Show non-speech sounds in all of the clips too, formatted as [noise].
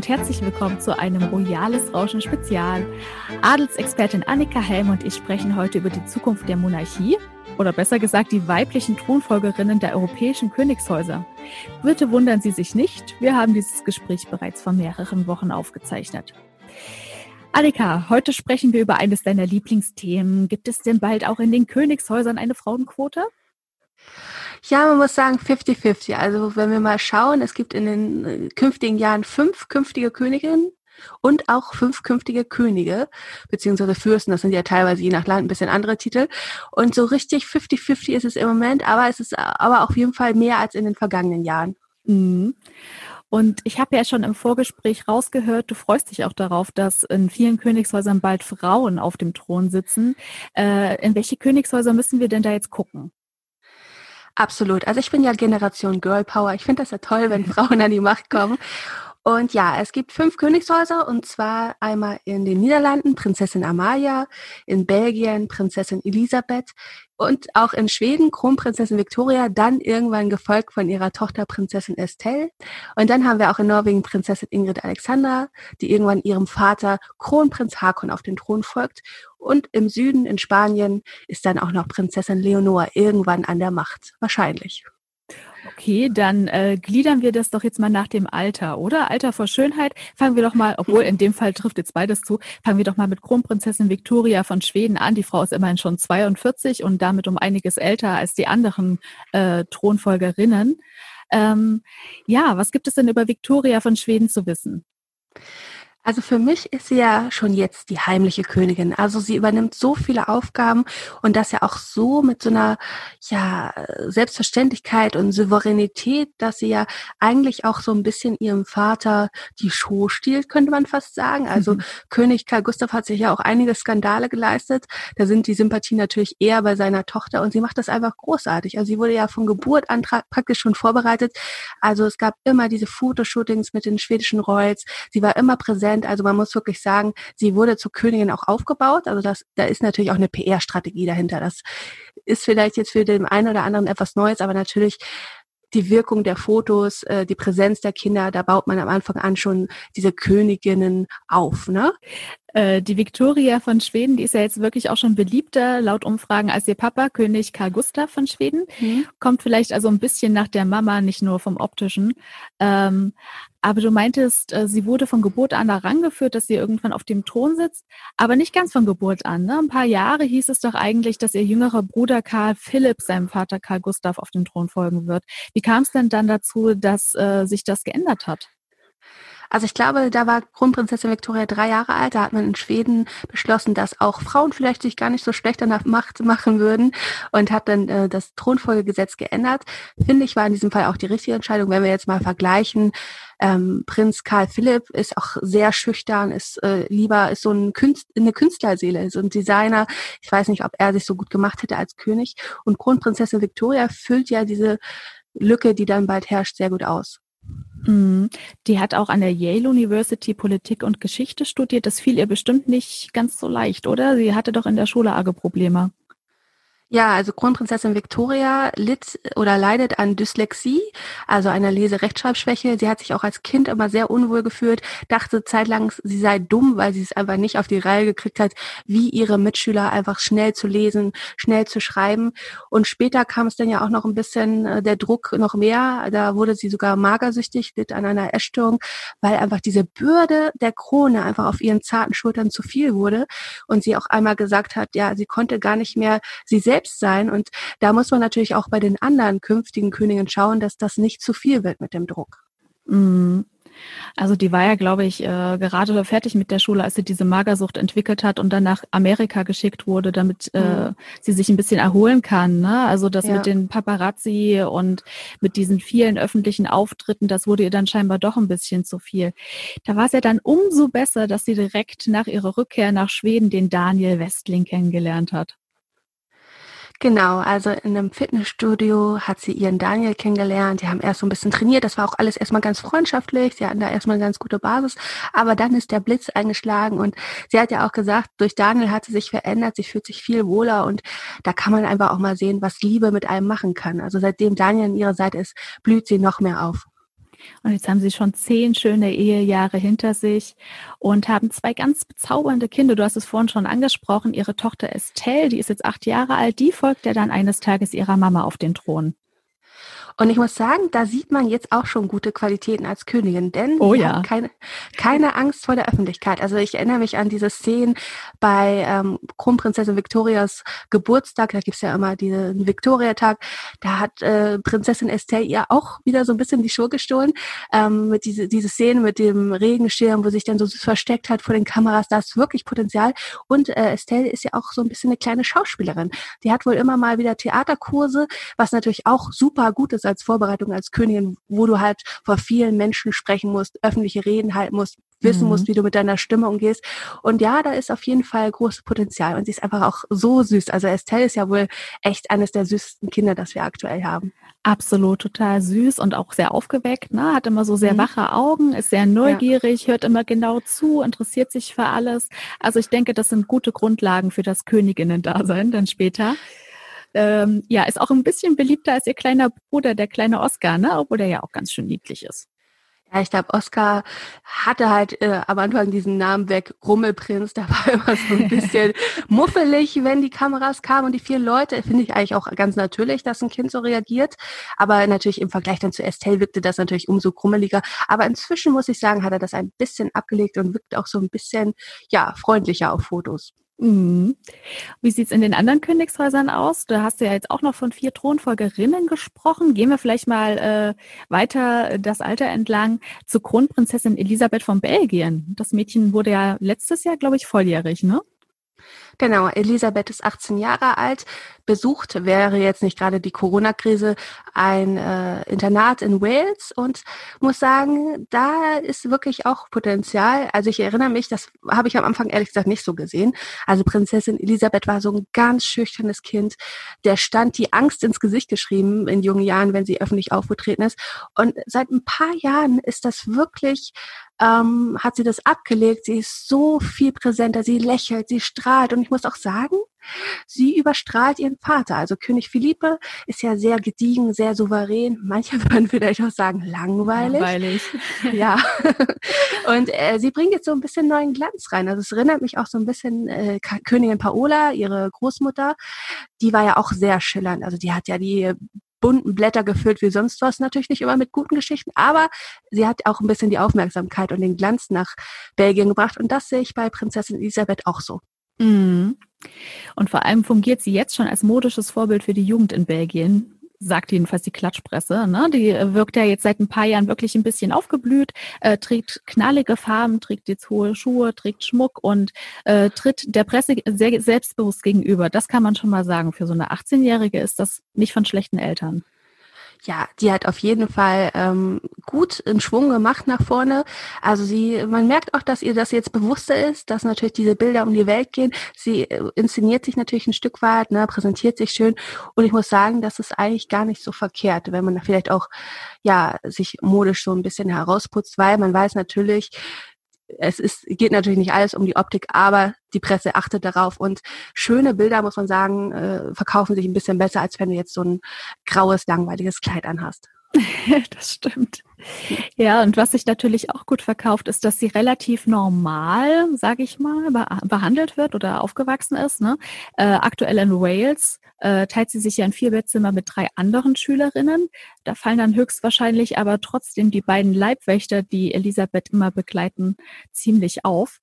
und herzlich willkommen zu einem Royales Rauschen Spezial. Adelsexpertin Annika Helm und ich sprechen heute über die Zukunft der Monarchie oder besser gesagt die weiblichen Thronfolgerinnen der europäischen Königshäuser. Bitte wundern Sie sich nicht, wir haben dieses Gespräch bereits vor mehreren Wochen aufgezeichnet. Annika, heute sprechen wir über eines deiner Lieblingsthemen. Gibt es denn bald auch in den Königshäusern eine Frauenquote? Ja, man muss sagen 50-50. Also wenn wir mal schauen, es gibt in den äh, künftigen Jahren fünf künftige Königinnen und auch fünf künftige Könige, beziehungsweise Fürsten, das sind ja teilweise je nach Land ein bisschen andere Titel. Und so richtig 50-50 ist es im Moment, aber es ist aber auf jeden Fall mehr als in den vergangenen Jahren. Mhm. Und ich habe ja schon im Vorgespräch rausgehört, du freust dich auch darauf, dass in vielen Königshäusern bald Frauen auf dem Thron sitzen. Äh, in welche Königshäuser müssen wir denn da jetzt gucken? Absolut. Also ich bin ja Generation Girl Power. Ich finde das ja toll, wenn Frauen an die Macht kommen. Und ja, es gibt fünf Königshäuser und zwar einmal in den Niederlanden Prinzessin Amalia, in Belgien Prinzessin Elisabeth und auch in Schweden Kronprinzessin Victoria, dann irgendwann gefolgt von ihrer Tochter Prinzessin Estelle. Und dann haben wir auch in Norwegen Prinzessin Ingrid Alexandra, die irgendwann ihrem Vater Kronprinz Hakon auf den Thron folgt. Und im Süden in Spanien ist dann auch noch Prinzessin Leonor irgendwann an der Macht. Wahrscheinlich. Okay, dann äh, gliedern wir das doch jetzt mal nach dem Alter, oder? Alter vor Schönheit. Fangen wir doch mal, obwohl in dem Fall trifft jetzt beides zu, fangen wir doch mal mit Kronprinzessin Victoria von Schweden an. Die Frau ist immerhin schon 42 und damit um einiges älter als die anderen äh, Thronfolgerinnen. Ähm, ja, was gibt es denn über Victoria von Schweden zu wissen? Also für mich ist sie ja schon jetzt die heimliche Königin. Also sie übernimmt so viele Aufgaben und das ja auch so mit so einer ja Selbstverständlichkeit und Souveränität, dass sie ja eigentlich auch so ein bisschen ihrem Vater die Show stiehlt, könnte man fast sagen. Also mhm. König Karl Gustav hat sich ja auch einige Skandale geleistet. Da sind die Sympathien natürlich eher bei seiner Tochter und sie macht das einfach großartig. Also sie wurde ja von Geburt an praktisch schon vorbereitet. Also es gab immer diese Fotoshootings mit den schwedischen Royals. Sie war immer präsent Prozent. Also man muss wirklich sagen, sie wurde zur Königin auch aufgebaut. Also das, da ist natürlich auch eine PR-Strategie dahinter. Das ist vielleicht jetzt für den einen oder anderen etwas Neues, aber natürlich die Wirkung der Fotos, äh, die Präsenz der Kinder, da baut man am Anfang an schon diese Königinnen auf. Ne? Äh, die Victoria von Schweden, die ist ja jetzt wirklich auch schon beliebter laut Umfragen als ihr Papa, König Karl Gustav von Schweden. Mhm. Kommt vielleicht also ein bisschen nach der Mama, nicht nur vom optischen. Ähm, aber du meintest, äh, sie wurde von Geburt an herangeführt, dass sie irgendwann auf dem Thron sitzt, aber nicht ganz von Geburt an. Ne? Ein paar Jahre hieß es doch eigentlich, dass ihr jüngerer Bruder Karl Philipp seinem Vater Karl Gustav auf den Thron folgen wird. Wie kam es denn dann dazu, dass äh, sich das geändert hat? Also ich glaube, da war Kronprinzessin Victoria drei Jahre alt. Da hat man in Schweden beschlossen, dass auch Frauen vielleicht sich gar nicht so schlecht danach Macht machen würden und hat dann äh, das Thronfolgegesetz geändert. Finde ich, war in diesem Fall auch die richtige Entscheidung. Wenn wir jetzt mal vergleichen, ähm, Prinz Karl Philipp ist auch sehr schüchtern, ist äh, lieber, ist so ein Künst, eine Künstlerseele, so ein Designer. Ich weiß nicht, ob er sich so gut gemacht hätte als König. Und Kronprinzessin Victoria füllt ja diese Lücke, die dann bald herrscht, sehr gut aus. Mhm. Die hat auch an der Yale University Politik und Geschichte studiert. Das fiel ihr bestimmt nicht ganz so leicht, oder? Sie hatte doch in der Schule arge Probleme. Ja, also Kronprinzessin Victoria litt oder leidet an Dyslexie, also einer Leserechtschreibschwäche. Sie hat sich auch als Kind immer sehr unwohl gefühlt, dachte zeitlang, sie sei dumm, weil sie es einfach nicht auf die Reihe gekriegt hat, wie ihre Mitschüler einfach schnell zu lesen, schnell zu schreiben. Und später kam es dann ja auch noch ein bisschen äh, der Druck noch mehr. Da wurde sie sogar magersüchtig, litt an einer Essstörung, weil einfach diese Bürde der Krone einfach auf ihren zarten Schultern zu viel wurde. Und sie auch einmal gesagt hat, ja, sie konnte gar nicht mehr sie selbst selbst sein. Und da muss man natürlich auch bei den anderen künftigen Königen schauen, dass das nicht zu viel wird mit dem Druck. Mhm. Also die war ja, glaube ich, äh, gerade fertig mit der Schule, als sie diese Magersucht entwickelt hat und dann nach Amerika geschickt wurde, damit äh, mhm. sie sich ein bisschen erholen kann. Ne? Also das ja. mit den Paparazzi und mit diesen vielen öffentlichen Auftritten, das wurde ihr dann scheinbar doch ein bisschen zu viel. Da war es ja dann umso besser, dass sie direkt nach ihrer Rückkehr nach Schweden den Daniel Westling kennengelernt hat. Genau, also in einem Fitnessstudio hat sie ihren Daniel kennengelernt. Die haben erst so ein bisschen trainiert. Das war auch alles erstmal ganz freundschaftlich. Sie hatten da erstmal eine ganz gute Basis. Aber dann ist der Blitz eingeschlagen und sie hat ja auch gesagt, durch Daniel hat sie sich verändert. Sie fühlt sich viel wohler und da kann man einfach auch mal sehen, was Liebe mit einem machen kann. Also seitdem Daniel an ihrer Seite ist, blüht sie noch mehr auf. Und jetzt haben sie schon zehn schöne Ehejahre hinter sich und haben zwei ganz bezaubernde Kinder. Du hast es vorhin schon angesprochen. Ihre Tochter Estelle, die ist jetzt acht Jahre alt, die folgt ja dann eines Tages ihrer Mama auf den Thron. Und ich muss sagen, da sieht man jetzt auch schon gute Qualitäten als Königin, denn oh, sie ja. keine, keine Angst vor der Öffentlichkeit. Also ich erinnere mich an diese Szenen bei ähm, Kronprinzessin Victorias Geburtstag, da gibt's ja immer diesen Victoria-Tag, da hat äh, Prinzessin Estelle ihr auch wieder so ein bisschen die Schuhe gestohlen, ähm, mit diese, diese Szene mit dem Regenschirm, wo sich dann so versteckt hat vor den Kameras, da ist wirklich Potenzial. Und äh, Estelle ist ja auch so ein bisschen eine kleine Schauspielerin. Die hat wohl immer mal wieder Theaterkurse, was natürlich auch super gut ist als Vorbereitung als Königin, wo du halt vor vielen Menschen sprechen musst, öffentliche Reden halten musst, wissen mhm. musst, wie du mit deiner Stimme umgehst. Und ja, da ist auf jeden Fall großes Potenzial. Und sie ist einfach auch so süß. Also Estelle ist ja wohl echt eines der süßesten Kinder, das wir aktuell haben. Absolut, total süß und auch sehr aufgeweckt. Ne? Hat immer so sehr mhm. wache Augen, ist sehr neugierig, ja. hört immer genau zu, interessiert sich für alles. Also ich denke, das sind gute Grundlagen für das Königinnen-Dasein dann später ähm, ja, ist auch ein bisschen beliebter als ihr kleiner Bruder, der kleine Oscar, ne? obwohl der ja auch ganz schön niedlich ist. Ja, ich glaube, Oscar hatte halt äh, am Anfang diesen Namen weg, Rummelprinz. [laughs] Der war immer so ein bisschen [laughs] muffelig, wenn die Kameras kamen und die vier Leute. Finde ich eigentlich auch ganz natürlich, dass ein Kind so reagiert. Aber natürlich im Vergleich dann zu Estelle wirkte das natürlich umso krummeliger. Aber inzwischen muss ich sagen, hat er das ein bisschen abgelegt und wirkt auch so ein bisschen, ja, freundlicher auf Fotos. Mhm. Wie sieht's in den anderen Königshäusern aus? Du hast ja jetzt auch noch von vier Thronfolgerinnen gesprochen. Gehen wir vielleicht mal äh, weiter das Alter entlang zu Kronprinzessin Elisabeth von Belgien. Das Mädchen wurde ja letztes Jahr, glaube ich, volljährig, ne? Genau, Elisabeth ist 18 Jahre alt, besucht, wäre jetzt nicht gerade die Corona-Krise, ein äh, Internat in Wales und muss sagen, da ist wirklich auch Potenzial. Also ich erinnere mich, das habe ich am Anfang ehrlich gesagt nicht so gesehen. Also Prinzessin Elisabeth war so ein ganz schüchternes Kind. Der stand die Angst ins Gesicht geschrieben in jungen Jahren, wenn sie öffentlich aufgetreten ist. Und seit ein paar Jahren ist das wirklich ähm, hat sie das abgelegt. Sie ist so viel präsenter, sie lächelt, sie strahlt. Und ich muss auch sagen, sie überstrahlt ihren Vater. Also König Philippe ist ja sehr gediegen, sehr souverän. Manche [laughs] würden vielleicht auch sagen, langweilig. Langweilig. Ja. [laughs] [laughs] Und äh, sie bringt jetzt so ein bisschen neuen Glanz rein. Also es erinnert mich auch so ein bisschen äh, Königin Paola, ihre Großmutter. Die war ja auch sehr schillernd. Also die hat ja die bunten Blätter gefüllt wie sonst was, natürlich nicht immer mit guten Geschichten, aber sie hat auch ein bisschen die Aufmerksamkeit und den Glanz nach Belgien gebracht und das sehe ich bei Prinzessin Elisabeth auch so. Mhm. Und vor allem fungiert sie jetzt schon als modisches Vorbild für die Jugend in Belgien sagt jedenfalls die Klatschpresse. Ne? Die äh, wirkt ja jetzt seit ein paar Jahren wirklich ein bisschen aufgeblüht, äh, trägt knallige Farben, trägt jetzt hohe Schuhe, trägt Schmuck und äh, tritt der Presse sehr selbstbewusst gegenüber. Das kann man schon mal sagen. Für so eine 18-Jährige ist das nicht von schlechten Eltern ja, die hat auf jeden Fall ähm, gut in Schwung gemacht nach vorne. Also sie, man merkt auch, dass ihr das jetzt bewusster ist, dass natürlich diese Bilder um die Welt gehen. Sie äh, inszeniert sich natürlich ein Stück weit, ne, präsentiert sich schön. Und ich muss sagen, das ist eigentlich gar nicht so verkehrt, wenn man vielleicht auch ja sich modisch so ein bisschen herausputzt, weil man weiß natürlich, es ist, geht natürlich nicht alles um die Optik, aber die Presse achtet darauf und schöne Bilder, muss man sagen, äh, verkaufen sich ein bisschen besser, als wenn du jetzt so ein graues, langweiliges Kleid anhast. [laughs] das stimmt. Ja, und was sich natürlich auch gut verkauft, ist, dass sie relativ normal, sage ich mal, behandelt wird oder aufgewachsen ist. Ne? Äh, aktuell in Wales äh, teilt sie sich ja ein Vierbettzimmer mit drei anderen Schülerinnen. Da fallen dann höchstwahrscheinlich aber trotzdem die beiden Leibwächter, die Elisabeth immer begleiten, ziemlich auf.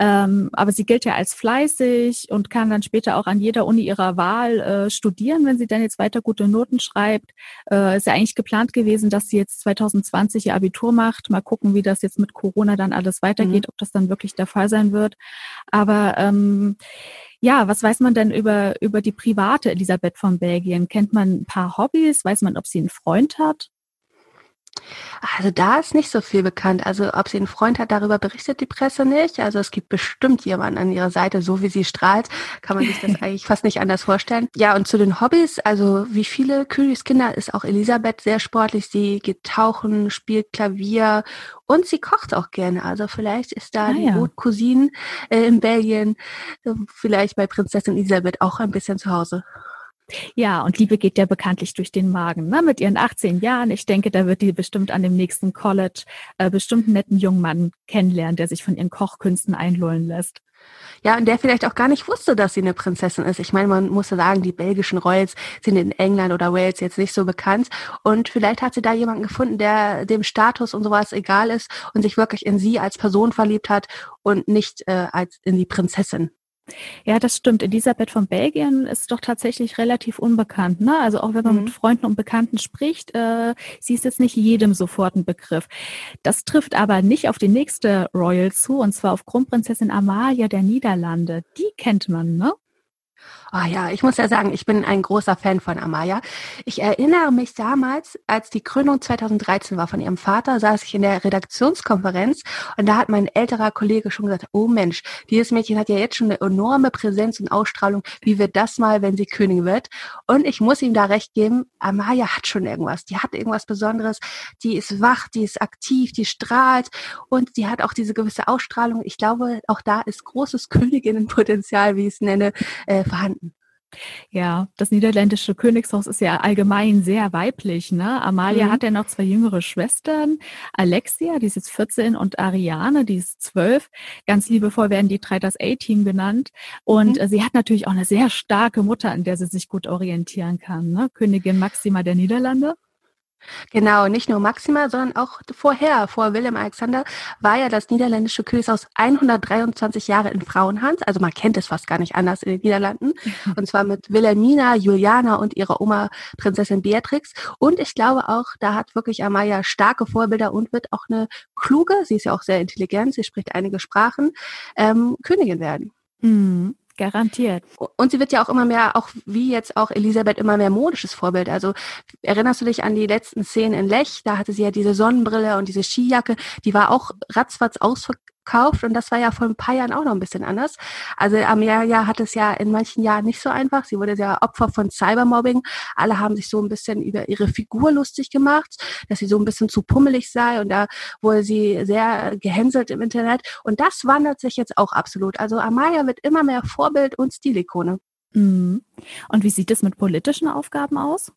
Ähm, aber sie gilt ja als fleißig und kann dann später auch an jeder Uni ihrer Wahl äh, studieren, wenn sie dann jetzt weiter gute Noten schreibt. Äh, ist ja eigentlich geplant gewesen, dass sie jetzt 2020 ihr Abitur macht. Mal gucken, wie das jetzt mit Corona dann alles weitergeht, mhm. ob das dann wirklich der Fall sein wird. Aber ähm, ja, was weiß man denn über, über die private Elisabeth von Belgien? Kennt man ein paar Hobbys? Weiß man, ob sie einen Freund hat? Also da ist nicht so viel bekannt. Also ob sie einen Freund hat, darüber berichtet die Presse nicht. Also es gibt bestimmt jemanden an ihrer Seite, so wie sie strahlt, kann man sich das [laughs] eigentlich fast nicht anders vorstellen. Ja, und zu den Hobbys, also wie viele Königskinder ist auch Elisabeth sehr sportlich. Sie geht tauchen, spielt Klavier und sie kocht auch gerne. Also vielleicht ist da ah, die ja. Haute äh, in Belgien, vielleicht bei Prinzessin Elisabeth auch ein bisschen zu Hause. Ja, und Liebe geht ja bekanntlich durch den Magen. Ne? Mit ihren 18 Jahren, ich denke, da wird die bestimmt an dem nächsten College äh, bestimmt einen netten jungen Mann kennenlernen, der sich von ihren Kochkünsten einlullen lässt. Ja, und der vielleicht auch gar nicht wusste, dass sie eine Prinzessin ist. Ich meine, man muss sagen, die belgischen Royals sind in England oder Wales jetzt nicht so bekannt. Und vielleicht hat sie da jemanden gefunden, der dem Status und sowas egal ist und sich wirklich in sie als Person verliebt hat und nicht äh, als in die Prinzessin. Ja, das stimmt. Elisabeth von Belgien ist doch tatsächlich relativ unbekannt. Ne? Also auch wenn man mhm. mit Freunden und Bekannten spricht, äh, sie ist jetzt nicht jedem sofort ein Begriff. Das trifft aber nicht auf die nächste Royal zu, und zwar auf Kronprinzessin Amalia der Niederlande. Die kennt man, ne? Ah oh ja, ich muss ja sagen, ich bin ein großer Fan von Amaya. Ich erinnere mich damals, als die Krönung 2013 war von ihrem Vater, saß ich in der Redaktionskonferenz und da hat mein älterer Kollege schon gesagt, oh Mensch, dieses Mädchen hat ja jetzt schon eine enorme Präsenz und Ausstrahlung. Wie wird das mal, wenn sie Königin wird? Und ich muss ihm da recht geben, Amaya hat schon irgendwas. Die hat irgendwas Besonderes. Die ist wach, die ist aktiv, die strahlt und die hat auch diese gewisse Ausstrahlung. Ich glaube, auch da ist großes Königinnenpotenzial, wie ich es nenne, äh, vorhanden. Ja, das niederländische Königshaus ist ja allgemein sehr weiblich. Ne? Amalia mhm. hat ja noch zwei jüngere Schwestern, Alexia, die ist jetzt 14, und Ariane, die ist 12. Ganz liebevoll werden die drei das A-Team genannt. Und mhm. sie hat natürlich auch eine sehr starke Mutter, an der sie sich gut orientieren kann. Ne? Königin Maxima der Niederlande. Genau, nicht nur Maxima, sondern auch vorher, vor Willem Alexander, war ja das niederländische Königshaus 123 Jahre in Frauenhand. Also man kennt es fast gar nicht anders in den Niederlanden. [laughs] Und zwar mit Wilhelmina, Juliana und ihrer Oma Prinzessin Beatrix. Und ich glaube auch, da hat wirklich Amaya starke Vorbilder und wird auch eine kluge, sie ist ja auch sehr intelligent, sie spricht einige Sprachen, ähm, Königin werden. Mhm. Garantiert. Und sie wird ja auch immer mehr, auch wie jetzt auch Elisabeth, immer mehr modisches Vorbild. Also erinnerst du dich an die letzten Szenen in Lech? Da hatte sie ja diese Sonnenbrille und diese Skijacke. Die war auch ratzfatz ausverkauft kauft. Und das war ja vor ein paar Jahren auch noch ein bisschen anders. Also Amelia hat es ja in manchen Jahren nicht so einfach. Sie wurde ja Opfer von Cybermobbing. Alle haben sich so ein bisschen über ihre Figur lustig gemacht, dass sie so ein bisschen zu pummelig sei. Und da wurde sie sehr gehänselt im Internet. Und das wandert sich jetzt auch absolut. Also Amalia wird immer mehr Vorbild und Stilikone. Mhm. Und wie sieht es mit politischen Aufgaben aus?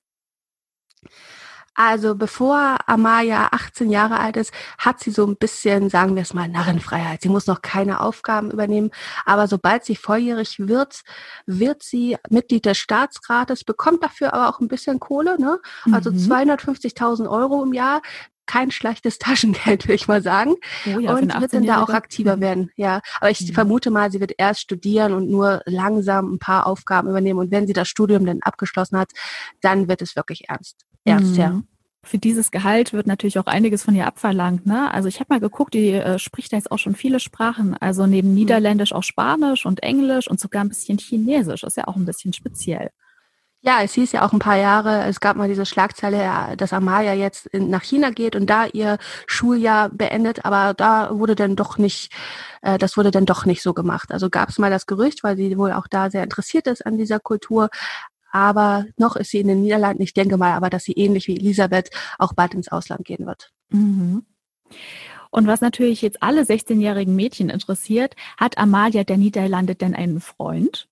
Also bevor Amaya 18 Jahre alt ist, hat sie so ein bisschen, sagen wir es mal, Narrenfreiheit. Sie muss noch keine Aufgaben übernehmen. Aber sobald sie volljährig wird, wird sie Mitglied des Staatsrates, bekommt dafür aber auch ein bisschen Kohle, ne? Also mhm. 250.000 Euro im Jahr kein schlechtes [laughs] Taschengeld, würde ich mal sagen. Oh ja, und wird dann da auch aktiver mhm. werden. Ja, aber ich ja. Mhm. vermute mal, sie wird erst studieren und nur langsam ein paar Aufgaben übernehmen. Und wenn sie das Studium dann abgeschlossen hat, dann wird es wirklich ernst. Ernst, mhm. ja. Für dieses Gehalt wird natürlich auch einiges von ihr abverlangt. Ne? Also ich habe mal geguckt, die äh, spricht da jetzt auch schon viele Sprachen. Also neben mhm. Niederländisch auch Spanisch und Englisch und sogar ein bisschen Chinesisch. Ist ja auch ein bisschen speziell. Ja, es hieß ja auch ein paar Jahre, es gab mal diese Schlagzeile, dass Amaya jetzt in, nach China geht und da ihr Schuljahr beendet, aber da wurde dann doch nicht, äh, das wurde dann doch nicht so gemacht. Also gab es mal das Gerücht, weil sie wohl auch da sehr interessiert ist an dieser Kultur, aber noch ist sie in den Niederlanden. Ich denke mal aber, dass sie ähnlich wie Elisabeth auch bald ins Ausland gehen wird. Mhm. Und was natürlich jetzt alle 16-jährigen Mädchen interessiert, hat Amalia der Niederlande denn einen Freund?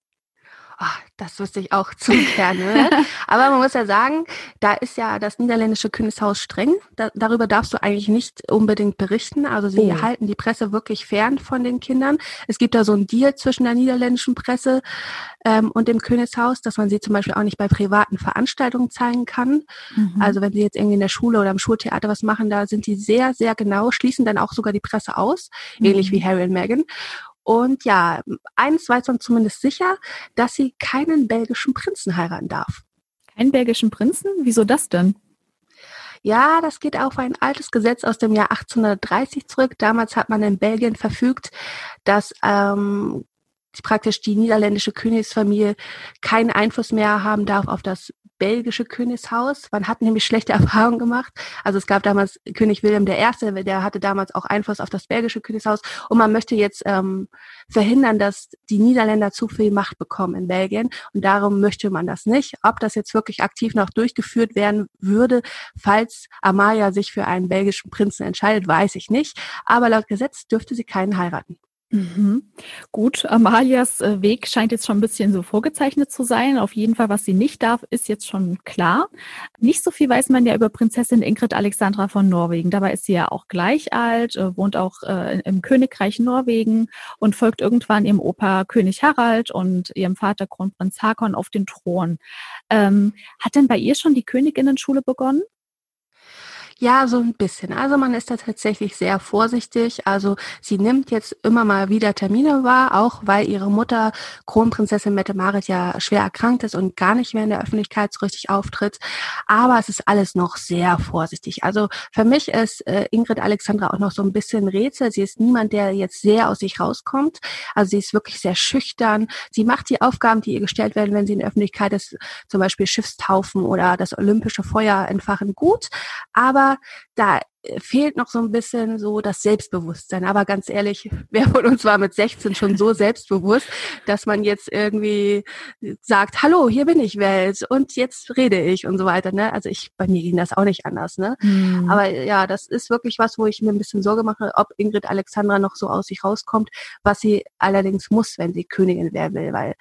Ach, das wüsste ich auch zu [laughs] gerne. Ne? Aber man muss ja sagen, da ist ja das niederländische Königshaus streng. Da, darüber darfst du eigentlich nicht unbedingt berichten. Also sie oh. halten die Presse wirklich fern von den Kindern. Es gibt da so einen Deal zwischen der niederländischen Presse ähm, und dem Königshaus, dass man sie zum Beispiel auch nicht bei privaten Veranstaltungen zeigen kann. Mhm. Also wenn sie jetzt irgendwie in der Schule oder im Schultheater was machen, da sind die sehr, sehr genau, schließen dann auch sogar die Presse aus, mhm. ähnlich wie Harry und Meghan. Und ja, eins weiß man zumindest sicher, dass sie keinen belgischen Prinzen heiraten darf. Keinen belgischen Prinzen? Wieso das denn? Ja, das geht auf ein altes Gesetz aus dem Jahr 1830 zurück. Damals hat man in Belgien verfügt, dass ähm, praktisch die niederländische Königsfamilie keinen Einfluss mehr haben darf auf das belgische Königshaus. Man hat nämlich schlechte [laughs] Erfahrungen gemacht. Also es gab damals König Wilhelm I., der hatte damals auch Einfluss auf das belgische Königshaus. Und man möchte jetzt ähm, verhindern, dass die Niederländer zu viel Macht bekommen in Belgien. Und darum möchte man das nicht. Ob das jetzt wirklich aktiv noch durchgeführt werden würde, falls Amalia sich für einen belgischen Prinzen entscheidet, weiß ich nicht. Aber laut Gesetz dürfte sie keinen heiraten. Mhm. Gut, Amalias äh, Weg scheint jetzt schon ein bisschen so vorgezeichnet zu sein. Auf jeden Fall, was sie nicht darf, ist jetzt schon klar. Nicht so viel weiß man ja über Prinzessin Ingrid Alexandra von Norwegen. Dabei ist sie ja auch gleich alt, äh, wohnt auch äh, im Königreich Norwegen und folgt irgendwann ihrem Opa König Harald und ihrem Vater Kronprinz Hakon auf den Thron. Ähm, hat denn bei ihr schon die Königinnenschule begonnen? Ja, so ein bisschen. Also man ist da tatsächlich sehr vorsichtig. Also sie nimmt jetzt immer mal wieder Termine wahr, auch weil ihre Mutter Kronprinzessin Mette Marit ja schwer erkrankt ist und gar nicht mehr in der Öffentlichkeit so richtig auftritt. Aber es ist alles noch sehr vorsichtig. Also für mich ist äh, Ingrid Alexandra auch noch so ein bisschen Rätsel. Sie ist niemand, der jetzt sehr aus sich rauskommt. Also sie ist wirklich sehr schüchtern. Sie macht die Aufgaben, die ihr gestellt werden, wenn sie in der Öffentlichkeit ist, zum Beispiel Schiffstaufen oder das olympische Feuer entfachen, gut. Aber da äh, fehlt noch so ein bisschen so das Selbstbewusstsein. Aber ganz ehrlich, [laughs] wer von uns war mit 16 schon so selbstbewusst, dass man jetzt irgendwie sagt, hallo, hier bin ich Welt und jetzt rede ich und so weiter. Ne? Also ich, bei mir ging das auch nicht anders. Ne? Mhm. Aber ja, das ist wirklich was, wo ich mir ein bisschen Sorge mache, ob Ingrid Alexandra noch so aus sich rauskommt, was sie allerdings muss, wenn sie Königin werden will, weil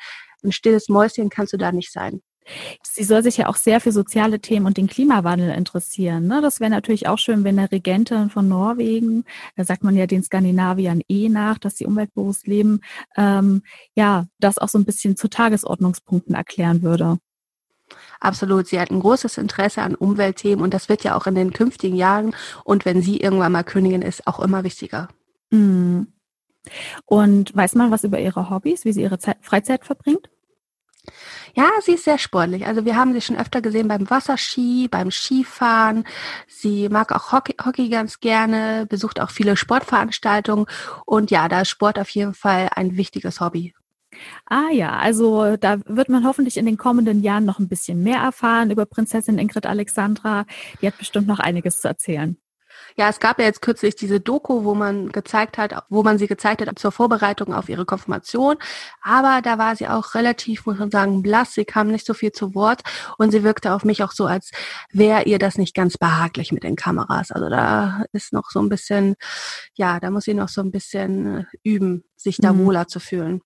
ein stilles Mäuschen kannst du da nicht sein. Sie soll sich ja auch sehr für soziale Themen und den Klimawandel interessieren. Ne? Das wäre natürlich auch schön, wenn eine Regentin von Norwegen, da sagt man ja den Skandinaviern eh nach, dass sie umweltbewusst leben, ähm, ja, das auch so ein bisschen zu Tagesordnungspunkten erklären würde. Absolut. Sie hat ein großes Interesse an Umweltthemen und das wird ja auch in den künftigen Jahren und wenn sie irgendwann mal Königin ist, auch immer wichtiger. Mm. Und weiß man was über ihre Hobbys, wie sie ihre Zeit, Freizeit verbringt? Ja, sie ist sehr sportlich. Also wir haben sie schon öfter gesehen beim Wasserski, beim Skifahren. Sie mag auch Hockey, Hockey ganz gerne, besucht auch viele Sportveranstaltungen. Und ja, da ist Sport auf jeden Fall ein wichtiges Hobby. Ah ja, also da wird man hoffentlich in den kommenden Jahren noch ein bisschen mehr erfahren über Prinzessin Ingrid Alexandra. Die hat bestimmt noch einiges zu erzählen. Ja, es gab ja jetzt kürzlich diese Doku, wo man gezeigt hat, wo man sie gezeigt hat zur Vorbereitung auf ihre Konfirmation. Aber da war sie auch relativ, muss man sagen, blass. Sie kam nicht so viel zu Wort und sie wirkte auf mich auch so, als wäre ihr das nicht ganz behaglich mit den Kameras. Also da ist noch so ein bisschen, ja, da muss sie noch so ein bisschen üben, sich da mhm. wohler zu fühlen.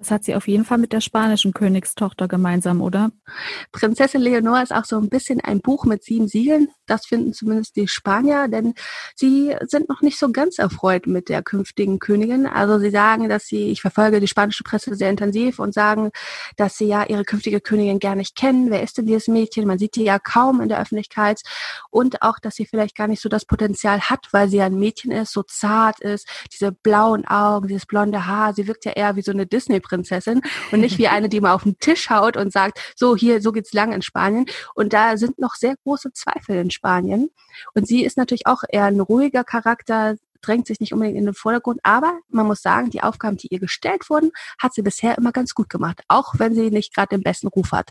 Das hat sie auf jeden Fall mit der spanischen Königstochter gemeinsam, oder? Prinzessin Leonor ist auch so ein bisschen ein Buch mit sieben Siegeln. Das finden zumindest die Spanier, denn sie sind noch nicht so ganz erfreut mit der künftigen Königin. Also sie sagen, dass sie, ich verfolge die spanische Presse sehr intensiv und sagen, dass sie ja ihre künftige Königin gar nicht kennen. Wer ist denn dieses Mädchen? Man sieht die ja kaum in der Öffentlichkeit. Und auch, dass sie vielleicht gar nicht so das Potenzial hat, weil sie ja ein Mädchen ist, so zart ist, diese blauen Augen, dieses blonde Haar. Sie wirkt ja eher wie so eine Disney Prinzessin und nicht wie eine, die mal auf den Tisch haut und sagt, so hier, so geht's lang in Spanien. Und da sind noch sehr große Zweifel in Spanien. Und sie ist natürlich auch eher ein ruhiger Charakter, drängt sich nicht unbedingt in den Vordergrund, aber man muss sagen, die Aufgaben, die ihr gestellt wurden, hat sie bisher immer ganz gut gemacht, auch wenn sie nicht gerade den besten Ruf hat.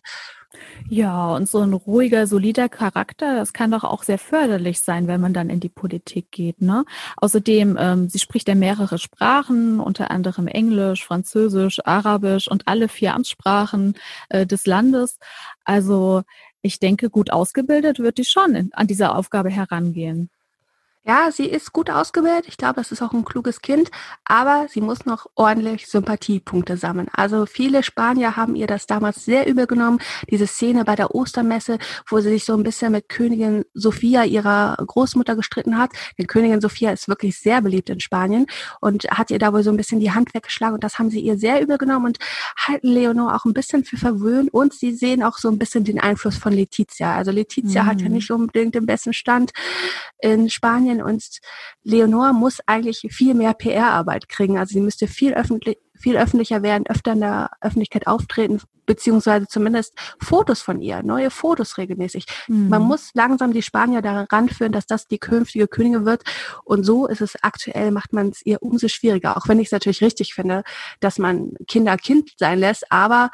Ja, und so ein ruhiger, solider Charakter, das kann doch auch sehr förderlich sein, wenn man dann in die Politik geht. Ne? Außerdem, ähm, sie spricht ja mehrere Sprachen, unter anderem Englisch, Französisch, Arabisch und alle vier Amtssprachen äh, des Landes. Also ich denke, gut ausgebildet wird die schon an diese Aufgabe herangehen. Ja, sie ist gut ausgebildet. Ich glaube, das ist auch ein kluges Kind, aber sie muss noch ordentlich Sympathiepunkte sammeln. Also viele Spanier haben ihr das damals sehr übel genommen. Diese Szene bei der Ostermesse, wo sie sich so ein bisschen mit Königin Sophia, ihrer Großmutter, gestritten hat. Denn Königin Sophia ist wirklich sehr beliebt in Spanien und hat ihr da wohl so ein bisschen die Hand weggeschlagen und das haben sie ihr sehr übel genommen und halten Leonor auch ein bisschen für verwöhnt und sie sehen auch so ein bisschen den Einfluss von Letizia. Also Letizia mhm. hat ja mhm. nicht unbedingt den besten Stand in Spanien Kampagnen und Leonor muss eigentlich viel mehr PR-Arbeit kriegen. Also sie müsste viel öffentlich viel öffentlicher werden, öfter in der Öffentlichkeit auftreten, beziehungsweise zumindest Fotos von ihr, neue Fotos regelmäßig. Mhm. Man muss langsam die Spanier daran führen, dass das die künftige Königin wird. Und so ist es aktuell, macht man es ihr umso schwieriger. Auch wenn ich es natürlich richtig finde, dass man Kinder Kind sein lässt, aber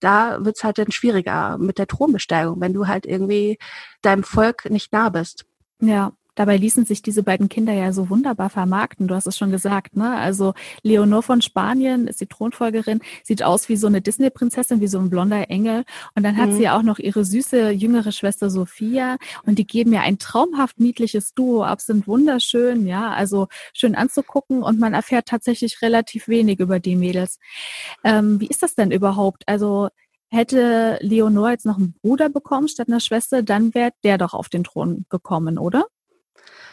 da wird es halt dann schwieriger mit der Thronbesteigung, wenn du halt irgendwie deinem Volk nicht nah bist. Ja, Dabei ließen sich diese beiden Kinder ja so wunderbar vermarkten. Du hast es schon gesagt, ne? Also Leonor von Spanien ist die Thronfolgerin, sieht aus wie so eine Disney-Prinzessin, wie so ein blonder Engel. Und dann hat mhm. sie auch noch ihre süße jüngere Schwester Sophia. Und die geben ja ein traumhaft niedliches Duo ab, sind wunderschön, ja, also schön anzugucken. Und man erfährt tatsächlich relativ wenig über die Mädels. Ähm, wie ist das denn überhaupt? Also hätte Leonor jetzt noch einen Bruder bekommen statt einer Schwester, dann wäre der doch auf den Thron gekommen, oder?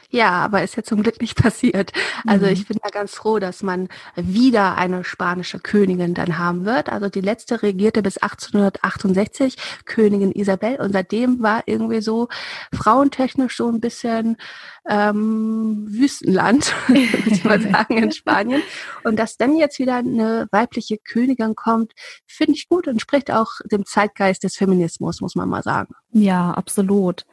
Ja, aber ist ja zum Glück nicht [laughs] passiert. Also mhm. ich bin da ganz froh, dass man wieder eine spanische Königin dann haben wird. Also die letzte regierte bis 1868, Königin Isabel. Und seitdem war irgendwie so frauentechnisch so ein bisschen ähm, Wüstenland, [laughs] würde ich mal [laughs] sagen, in Spanien. Und dass dann jetzt wieder eine weibliche Königin kommt, finde ich gut und spricht auch dem Zeitgeist des Feminismus, muss man mal sagen. Ja, absolut.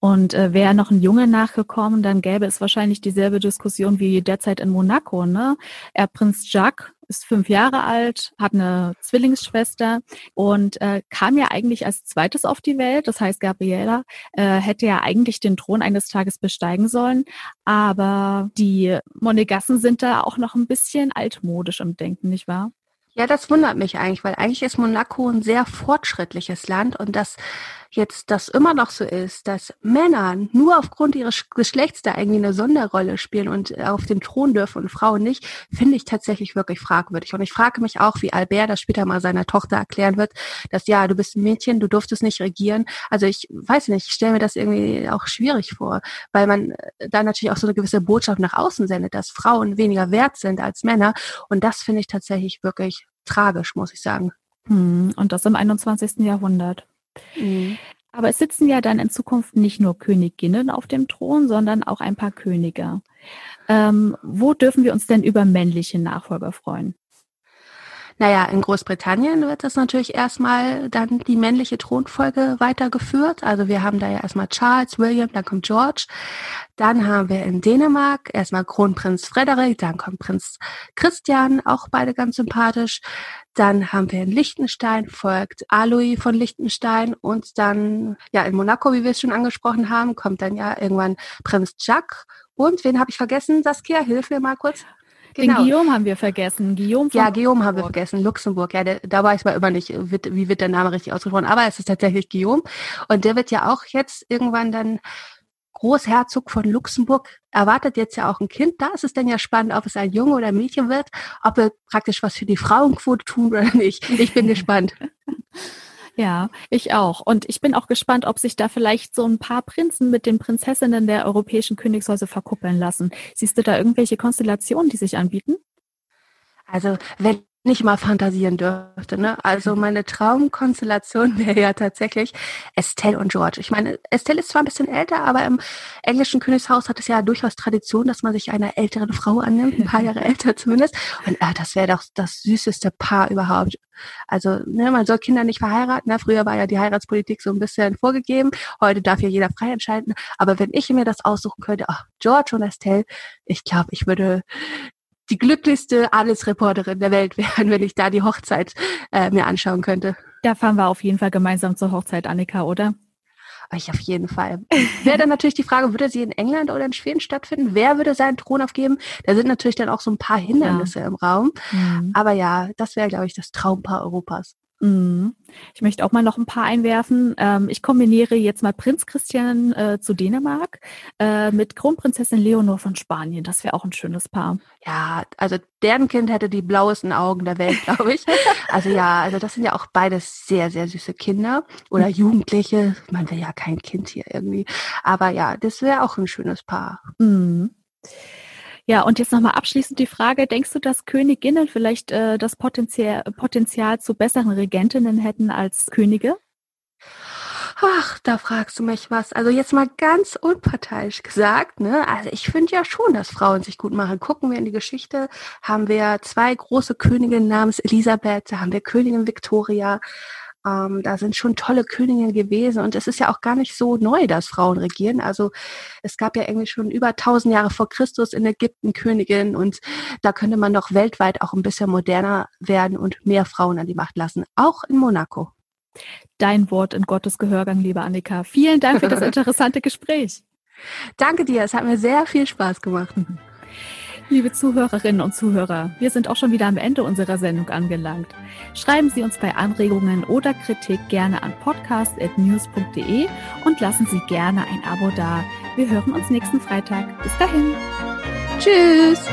Und äh, wäre noch ein Junge nachgekommen, dann gäbe es wahrscheinlich dieselbe Diskussion wie derzeit in Monaco. Ne? Er Prinz Jacques ist fünf Jahre alt, hat eine Zwillingsschwester und äh, kam ja eigentlich als zweites auf die Welt. Das heißt, Gabriela äh, hätte ja eigentlich den Thron eines Tages besteigen sollen. Aber die Monegassen sind da auch noch ein bisschen altmodisch im Denken, nicht wahr? Ja, das wundert mich eigentlich, weil eigentlich ist Monaco ein sehr fortschrittliches Land und dass jetzt das immer noch so ist, dass Männer nur aufgrund ihres Geschlechts da irgendwie eine Sonderrolle spielen und auf dem Thron dürfen und Frauen nicht, finde ich tatsächlich wirklich fragwürdig. Und ich frage mich auch, wie Albert das später mal seiner Tochter erklären wird, dass ja, du bist ein Mädchen, du durftest nicht regieren. Also ich weiß nicht, ich stelle mir das irgendwie auch schwierig vor, weil man da natürlich auch so eine gewisse Botschaft nach außen sendet, dass Frauen weniger wert sind als Männer. Und das finde ich tatsächlich wirklich tragisch, muss ich sagen. Hm, und das im 21. Jahrhundert. Mhm. Aber es sitzen ja dann in Zukunft nicht nur Königinnen auf dem Thron, sondern auch ein paar Könige. Ähm, wo dürfen wir uns denn über männliche Nachfolger freuen? Naja, in Großbritannien wird das natürlich erstmal dann die männliche Thronfolge weitergeführt. Also wir haben da ja erstmal Charles, William, dann kommt George. Dann haben wir in Dänemark erstmal Kronprinz Frederik, dann kommt Prinz Christian, auch beide ganz sympathisch. Dann haben wir in Liechtenstein folgt Alois von Liechtenstein und dann, ja, in Monaco, wie wir es schon angesprochen haben, kommt dann ja irgendwann Prinz Jacques. Und wen habe ich vergessen? Saskia, hilf mir mal kurz. Genau. Den Guillaume haben wir vergessen. Guillaume ja, Guillaume haben wir vergessen. Luxemburg. Ja, der, da weiß man immer nicht, wird, wie wird der Name richtig ausgesprochen. Aber es ist tatsächlich Guillaume. Und der wird ja auch jetzt irgendwann dann Großherzog von Luxemburg. Erwartet jetzt ja auch ein Kind. Da ist es dann ja spannend, ob es ein Junge oder ein Mädchen wird, ob er praktisch was für die Frauenquote tun oder nicht. Ich bin [laughs] gespannt. Ja, ich auch. Und ich bin auch gespannt, ob sich da vielleicht so ein paar Prinzen mit den Prinzessinnen der europäischen Königshäuser verkuppeln lassen. Siehst du da irgendwelche Konstellationen, die sich anbieten? Also, wenn nicht mal fantasieren dürfte. Ne? Also meine Traumkonstellation [laughs] wäre ja tatsächlich Estelle und George. Ich meine, Estelle ist zwar ein bisschen älter, aber im englischen Königshaus hat es ja durchaus Tradition, dass man sich einer älteren Frau annimmt, ein paar [laughs] Jahre älter zumindest. Und ah, das wäre doch das süßeste Paar überhaupt. Also ne, man soll Kinder nicht verheiraten. Ne? Früher war ja die Heiratspolitik so ein bisschen vorgegeben. Heute darf ja jeder frei entscheiden. Aber wenn ich mir das aussuchen könnte, ach, George und Estelle, ich glaube, ich würde die glücklichste Adelsreporterin der Welt wären, [laughs] wenn ich da die Hochzeit äh, mir anschauen könnte. Da fahren wir auf jeden Fall gemeinsam zur Hochzeit, Annika, oder? Ich auf jeden Fall. Wäre dann natürlich die Frage, würde sie in England oder in Schweden stattfinden? Wer würde seinen Thron aufgeben? Da sind natürlich dann auch so ein paar Hindernisse ja. im Raum. Mhm. Aber ja, das wäre, glaube ich, das Traumpaar Europas. Mhm. Ich möchte auch mal noch ein paar einwerfen. Ähm, ich kombiniere jetzt mal Prinz Christian äh, zu Dänemark äh, mit Kronprinzessin Leonor von Spanien. Das wäre auch ein schönes Paar. Ja, also deren Kind hätte die blauesten Augen der Welt, glaube ich. [laughs] also ja, also das sind ja auch beides sehr, sehr süße Kinder oder mhm. Jugendliche. Man will ja kein Kind hier irgendwie. Aber ja, das wäre auch ein schönes Paar. Mhm. Ja, und jetzt nochmal abschließend die Frage, denkst du, dass Königinnen vielleicht äh, das Potenzial, Potenzial zu besseren Regentinnen hätten als Könige? Ach, da fragst du mich was. Also jetzt mal ganz unparteiisch gesagt, ne? Also ich finde ja schon, dass Frauen sich gut machen. Gucken wir in die Geschichte, haben wir zwei große Königinnen namens Elisabeth, da haben wir Königin Victoria, ähm, da sind schon tolle Königinnen gewesen und es ist ja auch gar nicht so neu, dass Frauen regieren. Also es gab ja irgendwie schon über tausend Jahre vor Christus in Ägypten Königinnen und da könnte man doch weltweit auch ein bisschen moderner werden und mehr Frauen an die Macht lassen, auch in Monaco. Dein Wort in Gottes Gehörgang, liebe Annika. Vielen Dank für das [laughs] interessante Gespräch. Danke dir, es hat mir sehr viel Spaß gemacht. [laughs] Liebe Zuhörerinnen und Zuhörer, wir sind auch schon wieder am Ende unserer Sendung angelangt. Schreiben Sie uns bei Anregungen oder Kritik gerne an podcast.news.de und lassen Sie gerne ein Abo da. Wir hören uns nächsten Freitag. Bis dahin. Tschüss.